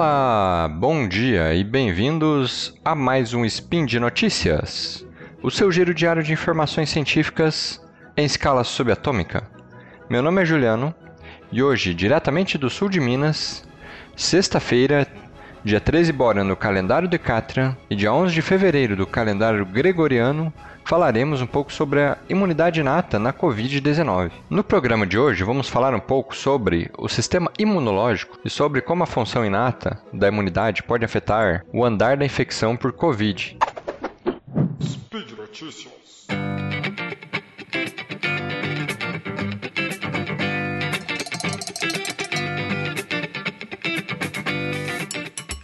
Olá, bom dia e bem-vindos a mais um Spin de Notícias, o seu giro diário de informações científicas em escala subatômica. Meu nome é Juliano e hoje, diretamente do sul de Minas, sexta-feira, dia 13 Bora no calendário de Catran e dia 11 de fevereiro do calendário gregoriano, falaremos um pouco sobre a imunidade inata na Covid-19. No programa de hoje, vamos falar um pouco sobre o sistema imunológico e sobre como a função inata da imunidade pode afetar o andar da infecção por Covid. Speed Notícias.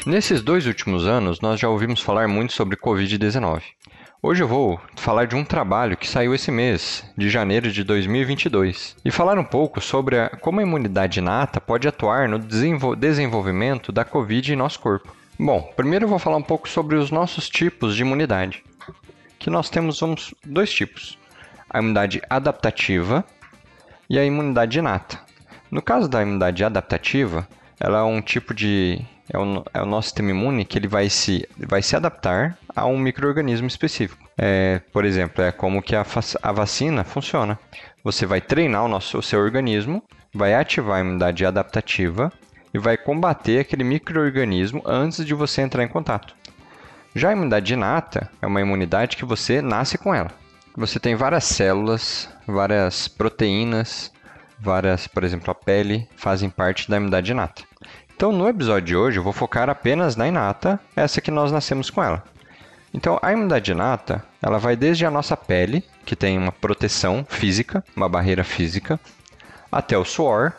Nesses dois últimos anos, nós já ouvimos falar muito sobre Covid-19. Hoje eu vou falar de um trabalho que saiu esse mês, de janeiro de 2022, e falar um pouco sobre a, como a imunidade inata pode atuar no desenvolvimento da Covid em nosso corpo. Bom, primeiro eu vou falar um pouco sobre os nossos tipos de imunidade, que nós temos vamos, dois tipos: a imunidade adaptativa e a imunidade inata. No caso da imunidade adaptativa, ela é um tipo de é o, é o nosso sistema imune que ele vai se, vai se adaptar a um microorganismo específico. É, por exemplo, é como que a, a vacina funciona. Você vai treinar o, nosso, o seu organismo, vai ativar a imunidade adaptativa e vai combater aquele microorganismo antes de você entrar em contato. Já a imunidade inata é uma imunidade que você nasce com ela. Você tem várias células, várias proteínas, várias, por exemplo, a pele, fazem parte da imunidade inata. Então, no episódio de hoje, eu vou focar apenas na inata, essa que nós nascemos com ela. Então, a imunidade inata, ela vai desde a nossa pele, que tem uma proteção física, uma barreira física, até o suor,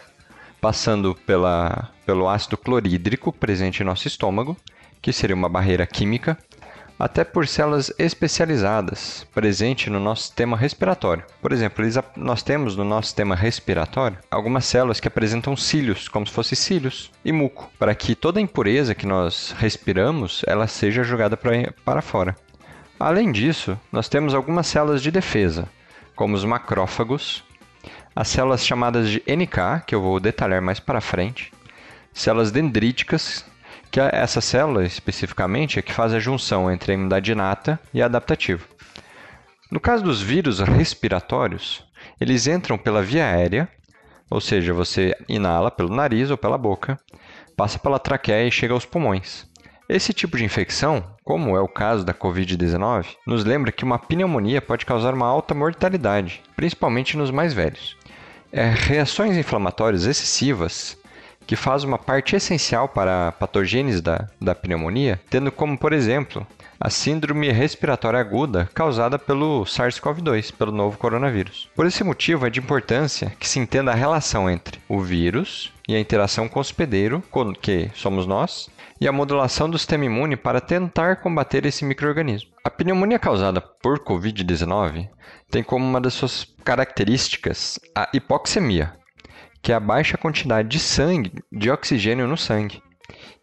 passando pela, pelo ácido clorídrico presente em nosso estômago, que seria uma barreira química, até por células especializadas presentes no nosso sistema respiratório. Por exemplo, nós temos no nosso sistema respiratório algumas células que apresentam cílios, como se fossem cílios e muco, para que toda impureza que nós respiramos ela seja jogada para fora. Além disso, nós temos algumas células de defesa, como os macrófagos, as células chamadas de NK, que eu vou detalhar mais para frente, células dendríticas, que essa célula especificamente é que faz a junção entre a imunidade inata e a adaptativa. No caso dos vírus respiratórios, eles entram pela via aérea, ou seja, você inala pelo nariz ou pela boca, passa pela traqueia e chega aos pulmões. Esse tipo de infecção, como é o caso da Covid-19, nos lembra que uma pneumonia pode causar uma alta mortalidade, principalmente nos mais velhos. É, reações inflamatórias excessivas que faz uma parte essencial para a patogênese da, da pneumonia, tendo como, por exemplo, a síndrome respiratória aguda causada pelo SARS-CoV-2, pelo novo coronavírus. Por esse motivo, é de importância que se entenda a relação entre o vírus e a interação com o hospedeiro, que somos nós, e a modulação do sistema imune para tentar combater esse microorganismo. A pneumonia causada por Covid-19 tem como uma das suas características a hipoxemia, que é a baixa quantidade de sangue, de oxigênio no sangue.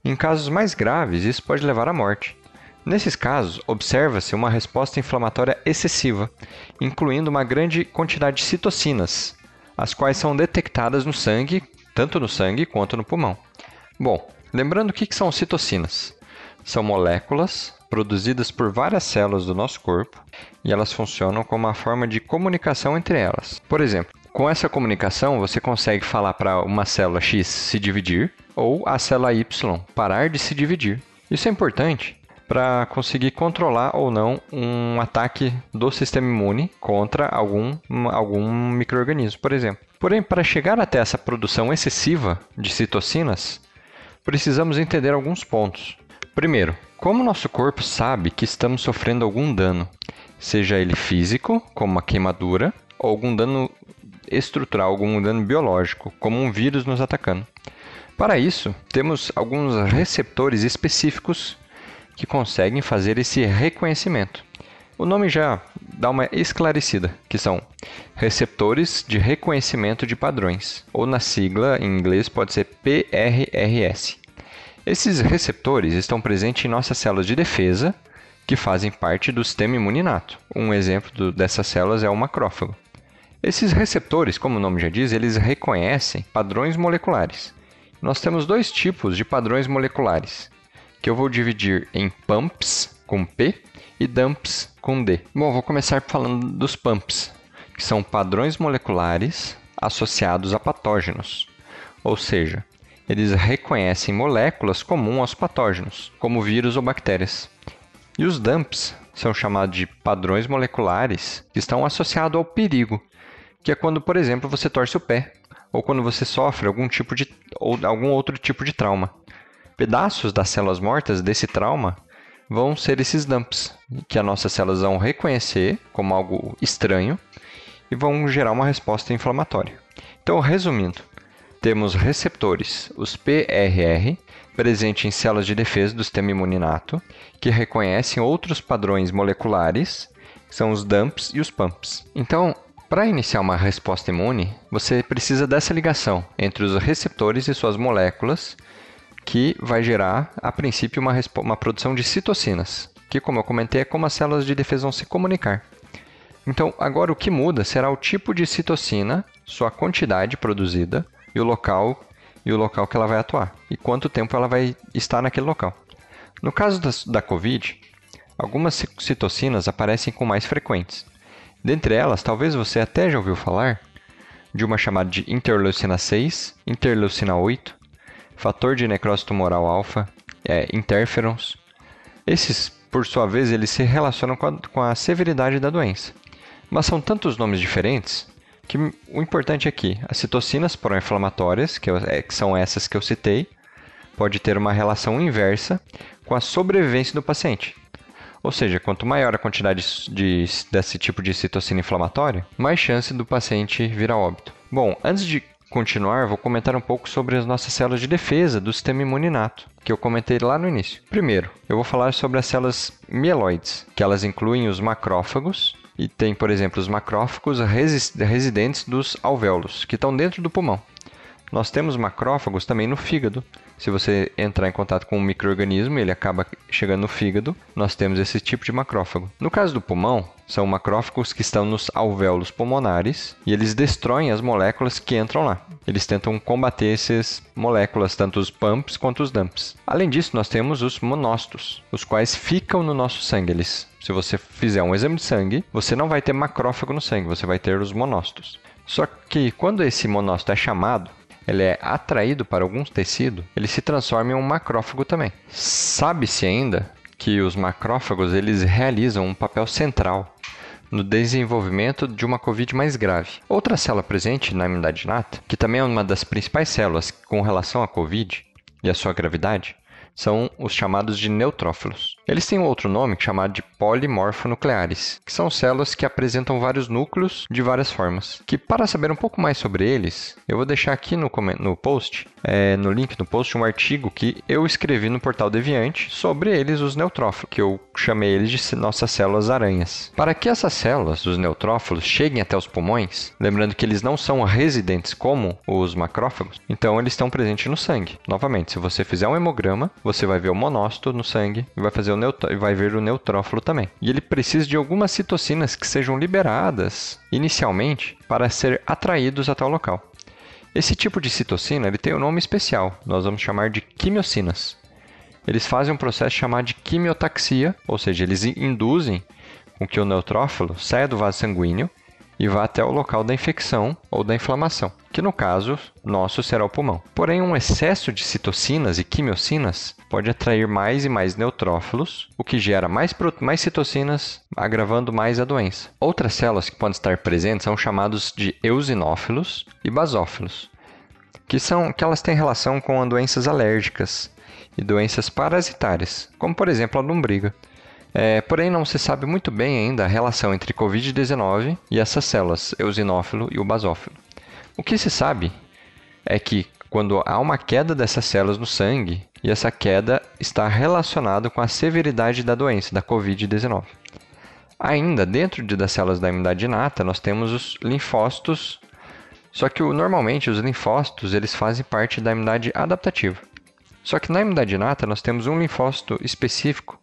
Em casos mais graves, isso pode levar à morte. Nesses casos, observa-se uma resposta inflamatória excessiva, incluindo uma grande quantidade de citocinas, as quais são detectadas no sangue, tanto no sangue quanto no pulmão. Bom, lembrando o que são citocinas? São moléculas produzidas por várias células do nosso corpo e elas funcionam como uma forma de comunicação entre elas. Por exemplo, com essa comunicação, você consegue falar para uma célula X se dividir ou a célula Y parar de se dividir. Isso é importante para conseguir controlar ou não um ataque do sistema imune contra algum, algum microorganismo, por exemplo. Porém, para chegar até essa produção excessiva de citocinas, precisamos entender alguns pontos. Primeiro, como nosso corpo sabe que estamos sofrendo algum dano, seja ele físico, como uma queimadura, ou algum dano estrutural, algum dano biológico, como um vírus nos atacando. Para isso, temos alguns receptores específicos que conseguem fazer esse reconhecimento. O nome já dá uma esclarecida, que são receptores de reconhecimento de padrões, ou na sigla em inglês pode ser PRRS. Esses receptores estão presentes em nossas células de defesa, que fazem parte do sistema imuninato. Um exemplo dessas células é o macrófago. Esses receptores, como o nome já diz, eles reconhecem padrões moleculares nós temos dois tipos de padrões moleculares, que eu vou dividir em pumps com P e dumps com D. Bom, vou começar falando dos pumps, que são padrões moleculares associados a patógenos, ou seja, eles reconhecem moléculas comuns aos patógenos, como vírus ou bactérias. E os dumps são chamados de padrões moleculares que estão associados ao perigo, que é quando, por exemplo, você torce o pé ou quando você sofre algum tipo de ou algum outro tipo de trauma. Pedaços das células mortas desse trauma vão ser esses dumps, que as nossas células vão reconhecer como algo estranho e vão gerar uma resposta inflamatória. Então, resumindo, temos receptores, os PRR, presentes em células de defesa do sistema imuninato, que reconhecem outros padrões moleculares, que são os dumps e os pumps. Então, para iniciar uma resposta imune, você precisa dessa ligação entre os receptores e suas moléculas, que vai gerar, a princípio, uma, uma produção de citocinas, que, como eu comentei, é como as células de defesa vão se comunicar. Então, agora o que muda será o tipo de citocina, sua quantidade produzida e o local e o local que ela vai atuar e quanto tempo ela vai estar naquele local. No caso da, da COVID, algumas citocinas aparecem com mais frequentes. Dentre elas, talvez você até já ouviu falar de uma chamada de interleucina 6, interleucina 8, fator de necrose tumoral alfa, é, interferons. Esses, por sua vez, eles se relacionam com a, com a severidade da doença. Mas são tantos nomes diferentes que o importante aqui, as citocinas pró-inflamatórias, que, é, que são essas que eu citei, pode ter uma relação inversa com a sobrevivência do paciente. Ou seja, quanto maior a quantidade de, desse tipo de citocina inflamatória, mais chance do paciente vir a óbito. Bom, antes de continuar, vou comentar um pouco sobre as nossas células de defesa do sistema imuninato, que eu comentei lá no início. Primeiro, eu vou falar sobre as células mieloides, que elas incluem os macrófagos e tem, por exemplo, os macrófagos residentes dos alvéolos, que estão dentro do pulmão. Nós temos macrófagos também no fígado. Se você entrar em contato com um microorganismo, ele acaba chegando no fígado, nós temos esse tipo de macrófago. No caso do pulmão, são macrófagos que estão nos alvéolos pulmonares e eles destroem as moléculas que entram lá. Eles tentam combater essas moléculas, tanto os pumps quanto os dumps. Além disso, nós temos os monócitos, os quais ficam no nosso sangue. Eles, se você fizer um exame de sangue, você não vai ter macrófago no sangue, você vai ter os monócitos. Só que quando esse monócito é chamado, ele é atraído para algum tecido, ele se transforma em um macrófago também. Sabe-se ainda que os macrófagos eles realizam um papel central no desenvolvimento de uma COVID mais grave. Outra célula presente na imunidade inata, que também é uma das principais células com relação à COVID e à sua gravidade, são os chamados de neutrófilos. Eles têm outro nome chamado de polimorfonucleares, que são células que apresentam vários núcleos de várias formas. Que para saber um pouco mais sobre eles, eu vou deixar aqui no, no post, é, no link no post, um artigo que eu escrevi no portal Deviante sobre eles, os neutrófilos, que eu chamei eles de nossas células aranhas. Para que essas células, os neutrófilos, cheguem até os pulmões, lembrando que eles não são residentes como os macrófagos, então eles estão presentes no sangue. Novamente, se você fizer um hemograma, você vai ver o monócito no sangue e vai, fazer o e vai ver o neutrófilo também. E ele precisa de algumas citocinas que sejam liberadas inicialmente para ser atraídos até o local. Esse tipo de citocina ele tem um nome especial, nós vamos chamar de quimiocinas. Eles fazem um processo chamado de quimiotaxia, ou seja, eles induzem com que o neutrófilo saia do vaso sanguíneo e vá até o local da infecção ou da inflamação, que no caso nosso será o pulmão. Porém, um excesso de citocinas e quimiocinas pode atrair mais e mais neutrófilos, o que gera mais, mais citocinas, agravando mais a doença. Outras células que podem estar presentes são chamados de eosinófilos e basófilos, que são que elas têm relação com doenças alérgicas e doenças parasitárias, como por exemplo a lombriga. É, porém, não se sabe muito bem ainda a relação entre Covid-19 e essas células, eosinófilo e o basófilo. O que se sabe é que quando há uma queda dessas células no sangue, e essa queda está relacionada com a severidade da doença, da Covid-19. Ainda dentro de, das células da imunidade inata, nós temos os linfócitos, só que normalmente os linfócitos eles fazem parte da imunidade adaptativa. Só que na imunidade inata nós temos um linfócito específico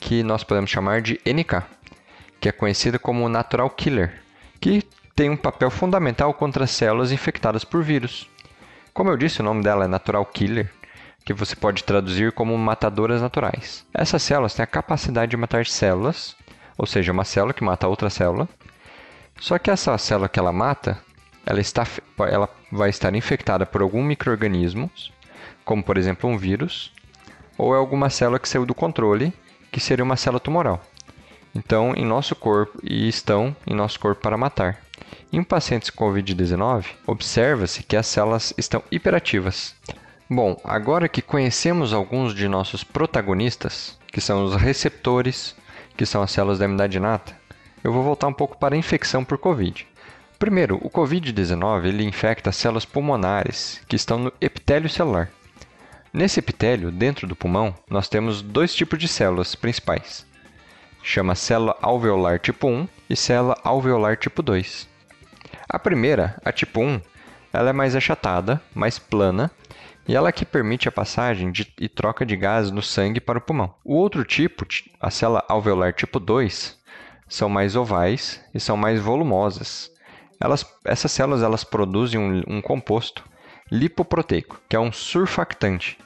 que nós podemos chamar de NK, que é conhecido como natural killer, que tem um papel fundamental contra células infectadas por vírus. Como eu disse, o nome dela é Natural Killer, que você pode traduzir como matadoras naturais. Essas células têm a capacidade de matar células, ou seja, uma célula que mata outra célula. Só que essa célula que ela mata, ela, está, ela vai estar infectada por algum microorganismo, como por exemplo um vírus, ou é alguma célula que saiu do controle, que seria uma célula tumoral. Então, em nosso corpo e estão em nosso corpo para matar. Em pacientes com Covid-19, observa-se que as células estão hiperativas. Bom, agora que conhecemos alguns de nossos protagonistas, que são os receptores, que são as células da imunidade inata, eu vou voltar um pouco para a infecção por Covid. Primeiro, o Covid-19 ele infecta células pulmonares que estão no epitélio celular. Nesse epitélio, dentro do pulmão, nós temos dois tipos de células principais. Chama célula alveolar tipo 1 e célula alveolar tipo 2. A primeira, a tipo 1, ela é mais achatada, mais plana, e ela é que permite a passagem de, e troca de gases no sangue para o pulmão. O outro tipo, a célula alveolar tipo 2, são mais ovais e são mais volumosas. Elas, essas células elas produzem um, um composto lipoproteico, que é um surfactante,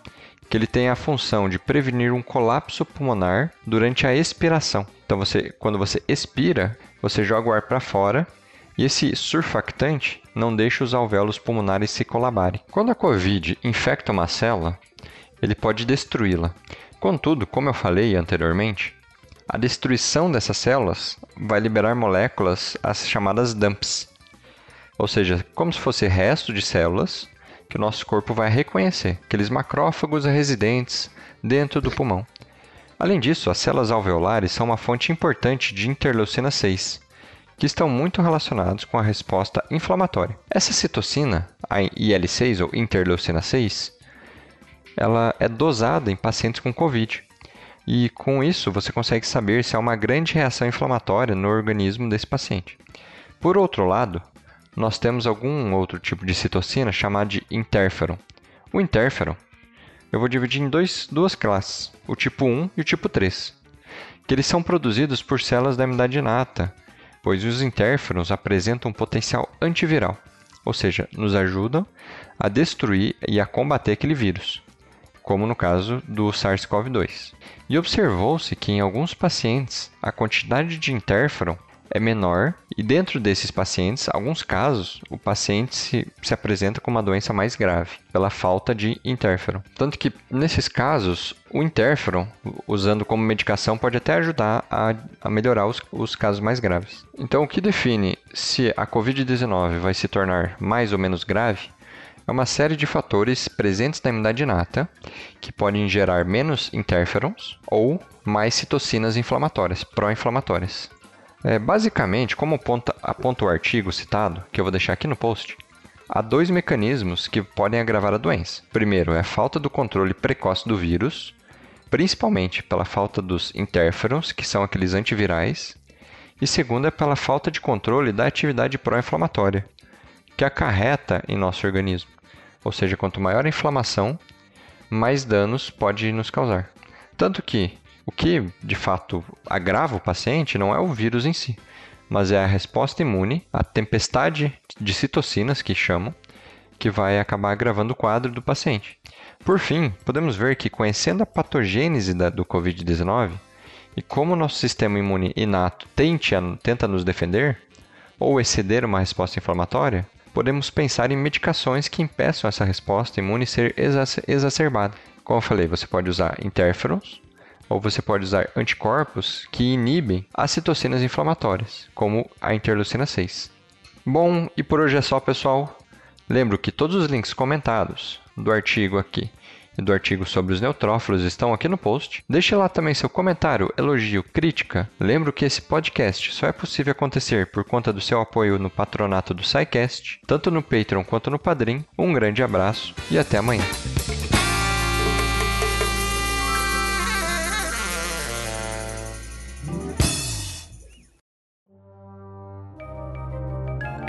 que ele tem a função de prevenir um colapso pulmonar durante a expiração. Então, você, quando você expira, você joga o ar para fora e esse surfactante não deixa os alvéolos pulmonares se colabarem. Quando a COVID infecta uma célula, ele pode destruí-la. Contudo, como eu falei anteriormente, a destruição dessas células vai liberar moléculas, as chamadas DUMPs, ou seja, como se fosse resto de células que o nosso corpo vai reconhecer, aqueles macrófagos residentes dentro do pulmão. Além disso, as células alveolares são uma fonte importante de interleucina 6, que estão muito relacionados com a resposta inflamatória. Essa citocina, a IL-6 ou interleucina 6, ela é dosada em pacientes com COVID. E com isso você consegue saber se há uma grande reação inflamatória no organismo desse paciente. Por outro lado, nós temos algum outro tipo de citocina chamado de interferon. O interferon eu vou dividir em dois, duas classes, o tipo 1 e o tipo 3, que eles são produzidos por células da imunidade inata, pois os interferons apresentam um potencial antiviral, ou seja, nos ajudam a destruir e a combater aquele vírus, como no caso do SARS-CoV-2. E observou-se que em alguns pacientes a quantidade de interferon é menor e dentro desses pacientes, alguns casos, o paciente se, se apresenta com uma doença mais grave pela falta de interferon. Tanto que nesses casos, o interferon, usando como medicação, pode até ajudar a, a melhorar os, os casos mais graves. Então, o que define se a COVID-19 vai se tornar mais ou menos grave é uma série de fatores presentes na imunidade inata que podem gerar menos interferons ou mais citocinas inflamatórias, pró-inflamatórias. É, basicamente, como aponta, aponta o artigo citado, que eu vou deixar aqui no post, há dois mecanismos que podem agravar a doença. Primeiro é a falta do controle precoce do vírus, principalmente pela falta dos interferons, que são aqueles antivirais, e segundo é pela falta de controle da atividade pró-inflamatória, que acarreta em nosso organismo. Ou seja, quanto maior a inflamação, mais danos pode nos causar. Tanto que o que, de fato, agrava o paciente não é o vírus em si, mas é a resposta imune, a tempestade de citocinas, que chamam, que vai acabar agravando o quadro do paciente. Por fim, podemos ver que conhecendo a patogênese da, do Covid-19 e como o nosso sistema imune inato tente tenta nos defender, ou exceder uma resposta inflamatória, podemos pensar em medicações que impeçam essa resposta imune ser exacerbada. Como eu falei, você pode usar interferons, ou você pode usar anticorpos que inibem as citocinas inflamatórias, como a interleucina 6. Bom, e por hoje é só, pessoal. Lembro que todos os links comentados do artigo aqui e do artigo sobre os neutrófilos estão aqui no post. Deixe lá também seu comentário, elogio, crítica. Lembro que esse podcast só é possível acontecer por conta do seu apoio no patronato do SciCast, tanto no Patreon quanto no Padrim. Um grande abraço e até amanhã.